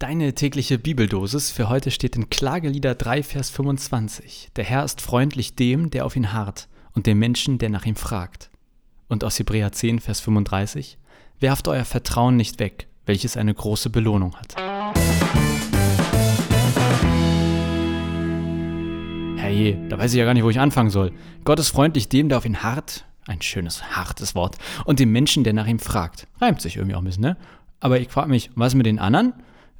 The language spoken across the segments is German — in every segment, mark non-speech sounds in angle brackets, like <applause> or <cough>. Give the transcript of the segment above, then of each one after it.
Deine tägliche Bibeldosis für heute steht in Klagelieder 3, Vers 25. Der Herr ist freundlich dem, der auf ihn harrt, und dem Menschen, der nach ihm fragt. Und aus Hebräer 10, Vers 35. Werft euer Vertrauen nicht weg, welches eine große Belohnung hat. Herrje, da weiß ich ja gar nicht, wo ich anfangen soll. Gott ist freundlich dem, der auf ihn harrt. Ein schönes, hartes Wort. Und dem Menschen, der nach ihm fragt. Reimt sich irgendwie auch ein bisschen, ne? Aber ich frage mich, was mit den anderen?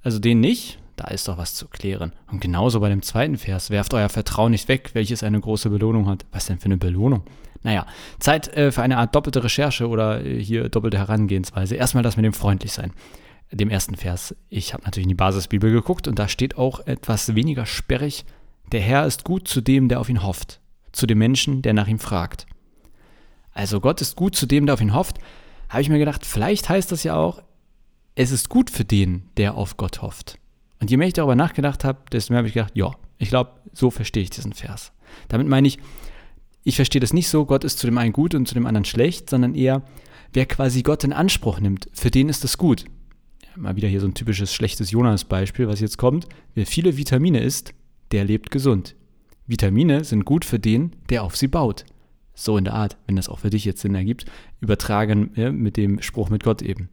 Also den nicht, da ist doch was zu klären. Und genauso bei dem zweiten Vers, werft euer Vertrauen nicht weg, welches eine große Belohnung hat. Was denn für eine Belohnung? Naja, Zeit äh, für eine Art doppelte Recherche oder äh, hier doppelte Herangehensweise. Erstmal das mit dem freundlich sein. Dem ersten Vers. Ich habe natürlich in die Basisbibel geguckt und da steht auch etwas weniger sperrig. Der Herr ist gut zu dem, der auf ihn hofft, zu dem Menschen, der nach ihm fragt. Also Gott ist gut zu dem, der auf ihn hofft. Habe ich mir gedacht, vielleicht heißt das ja auch, es ist gut für den, der auf Gott hofft. Und je mehr ich darüber nachgedacht habe, desto mehr habe ich gedacht, ja, ich glaube, so verstehe ich diesen Vers. Damit meine ich, ich verstehe das nicht so, Gott ist zu dem einen gut und zu dem anderen schlecht, sondern eher, wer quasi Gott in Anspruch nimmt, für den ist es gut. Mal wieder hier so ein typisches schlechtes Jonas-Beispiel, was jetzt kommt. Wer viele Vitamine isst, der lebt gesund. Vitamine sind gut für den, der auf sie baut. So in der Art, wenn das auch für dich jetzt Sinn ergibt, übertragen mit dem Spruch mit Gott eben.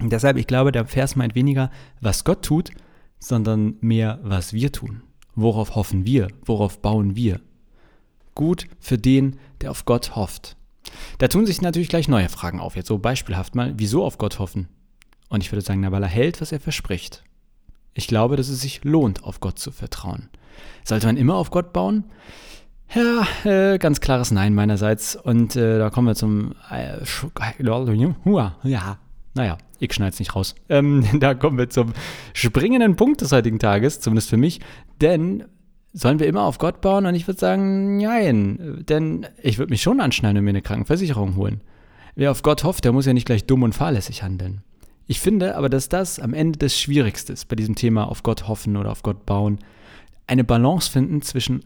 Und deshalb, ich glaube, der Vers meint weniger, was Gott tut, sondern mehr, was wir tun. Worauf hoffen wir? Worauf bauen wir? Gut für den, der auf Gott hofft. Da tun sich natürlich gleich neue Fragen auf. Jetzt so beispielhaft mal, wieso auf Gott hoffen? Und ich würde sagen, na, weil er hält, was er verspricht. Ich glaube, dass es sich lohnt, auf Gott zu vertrauen. Sollte man immer auf Gott bauen? Ja, äh, ganz klares Nein meinerseits. Und äh, da kommen wir zum äh, ja, naja, ich schneide es nicht raus. <laughs> Ähm, da kommen wir zum springenden Punkt des heutigen Tages, zumindest für mich. Denn sollen wir immer auf Gott bauen? Und ich würde sagen, nein. Denn ich würde mich schon anschneiden und mir eine Krankenversicherung holen. Wer auf Gott hofft, der muss ja nicht gleich dumm und fahrlässig handeln. Ich finde aber, dass das am Ende das Schwierigste ist bei diesem Thema auf Gott hoffen oder auf Gott bauen. Eine Balance finden zwischen,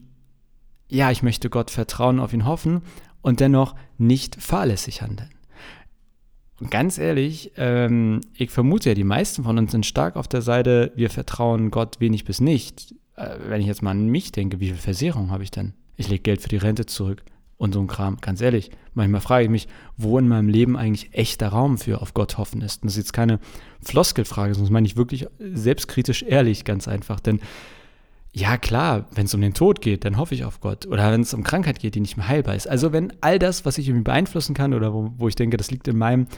ja, ich möchte Gott vertrauen, auf ihn hoffen und dennoch nicht fahrlässig handeln. Ganz ehrlich, ähm, ich vermute ja, die meisten von uns sind stark auf der Seite, wir vertrauen Gott wenig bis nicht. Äh, wenn ich jetzt mal an mich denke, wie viel Versicherung habe ich denn? Ich lege Geld für die Rente zurück und so ein Kram. Ganz ehrlich, manchmal frage ich mich, wo in meinem Leben eigentlich echter Raum für auf Gott hoffen ist. Und das ist jetzt keine Floskelfrage, das meine ich wirklich selbstkritisch ehrlich, ganz einfach. Denn ja, klar, wenn es um den Tod geht, dann hoffe ich auf Gott. Oder wenn es um Krankheit geht, die nicht mehr heilbar ist. Also wenn all das, was ich irgendwie beeinflussen kann oder wo, wo ich denke, das liegt in meinem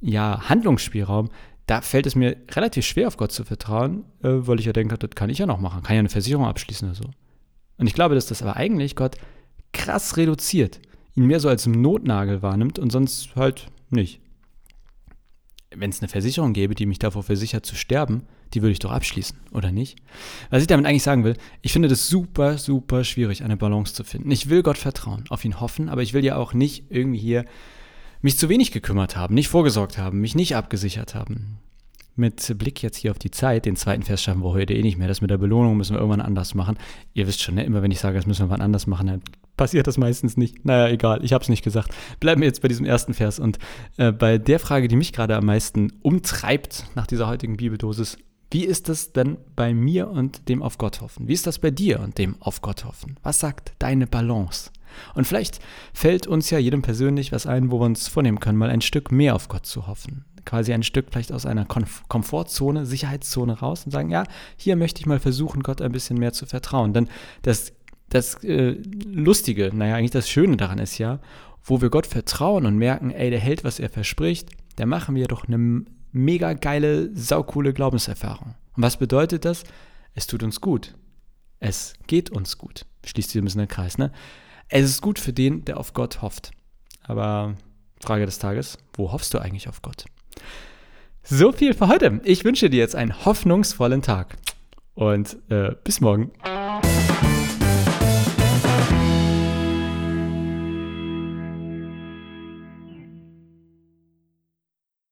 ja, Handlungsspielraum, da fällt es mir relativ schwer, auf Gott zu vertrauen, äh, weil ich ja denke, das kann ich ja noch machen. Kann ja eine Versicherung abschließen oder so. Und ich glaube, dass das aber eigentlich Gott krass reduziert, ihn mehr so als Notnagel wahrnimmt und sonst halt nicht. Wenn es eine Versicherung gäbe, die mich davor versichert zu sterben, die würde ich doch abschließen, oder nicht? Was ich damit eigentlich sagen will, ich finde das super, super schwierig, eine Balance zu finden. Ich will Gott vertrauen, auf ihn hoffen, aber ich will ja auch nicht irgendwie hier mich zu wenig gekümmert haben, nicht vorgesorgt haben, mich nicht abgesichert haben. Mit Blick jetzt hier auf die Zeit, den zweiten Vers schaffen wir heute eh nicht mehr. Das mit der Belohnung müssen wir irgendwann anders machen. Ihr wisst schon, ne? immer wenn ich sage, das müssen wir wann anders machen, dann passiert das meistens nicht. Naja, egal, ich habe es nicht gesagt. Bleiben wir jetzt bei diesem ersten Vers und äh, bei der Frage, die mich gerade am meisten umtreibt nach dieser heutigen Bibeldosis. Wie ist es denn bei mir und dem auf Gott hoffen? Wie ist das bei dir und dem auf Gott hoffen? Was sagt deine Balance? Und vielleicht fällt uns ja jedem persönlich was ein, wo wir uns vornehmen können, mal ein Stück mehr auf Gott zu hoffen. Quasi ein Stück vielleicht aus einer Komfortzone, Sicherheitszone raus und sagen, ja, hier möchte ich mal versuchen, Gott ein bisschen mehr zu vertrauen. Denn das, das äh, Lustige, naja, eigentlich das Schöne daran ist ja, wo wir Gott vertrauen und merken, ey, der hält, was er verspricht, da machen wir doch eine mega geile, saukoole Glaubenserfahrung. Und was bedeutet das? Es tut uns gut. Es geht uns gut. Schließt sich ein bisschen der Kreis, ne? Es ist gut für den, der auf Gott hofft. Aber Frage des Tages, wo hoffst du eigentlich auf Gott? So viel für heute. Ich wünsche dir jetzt einen hoffnungsvollen Tag. Und äh, bis morgen.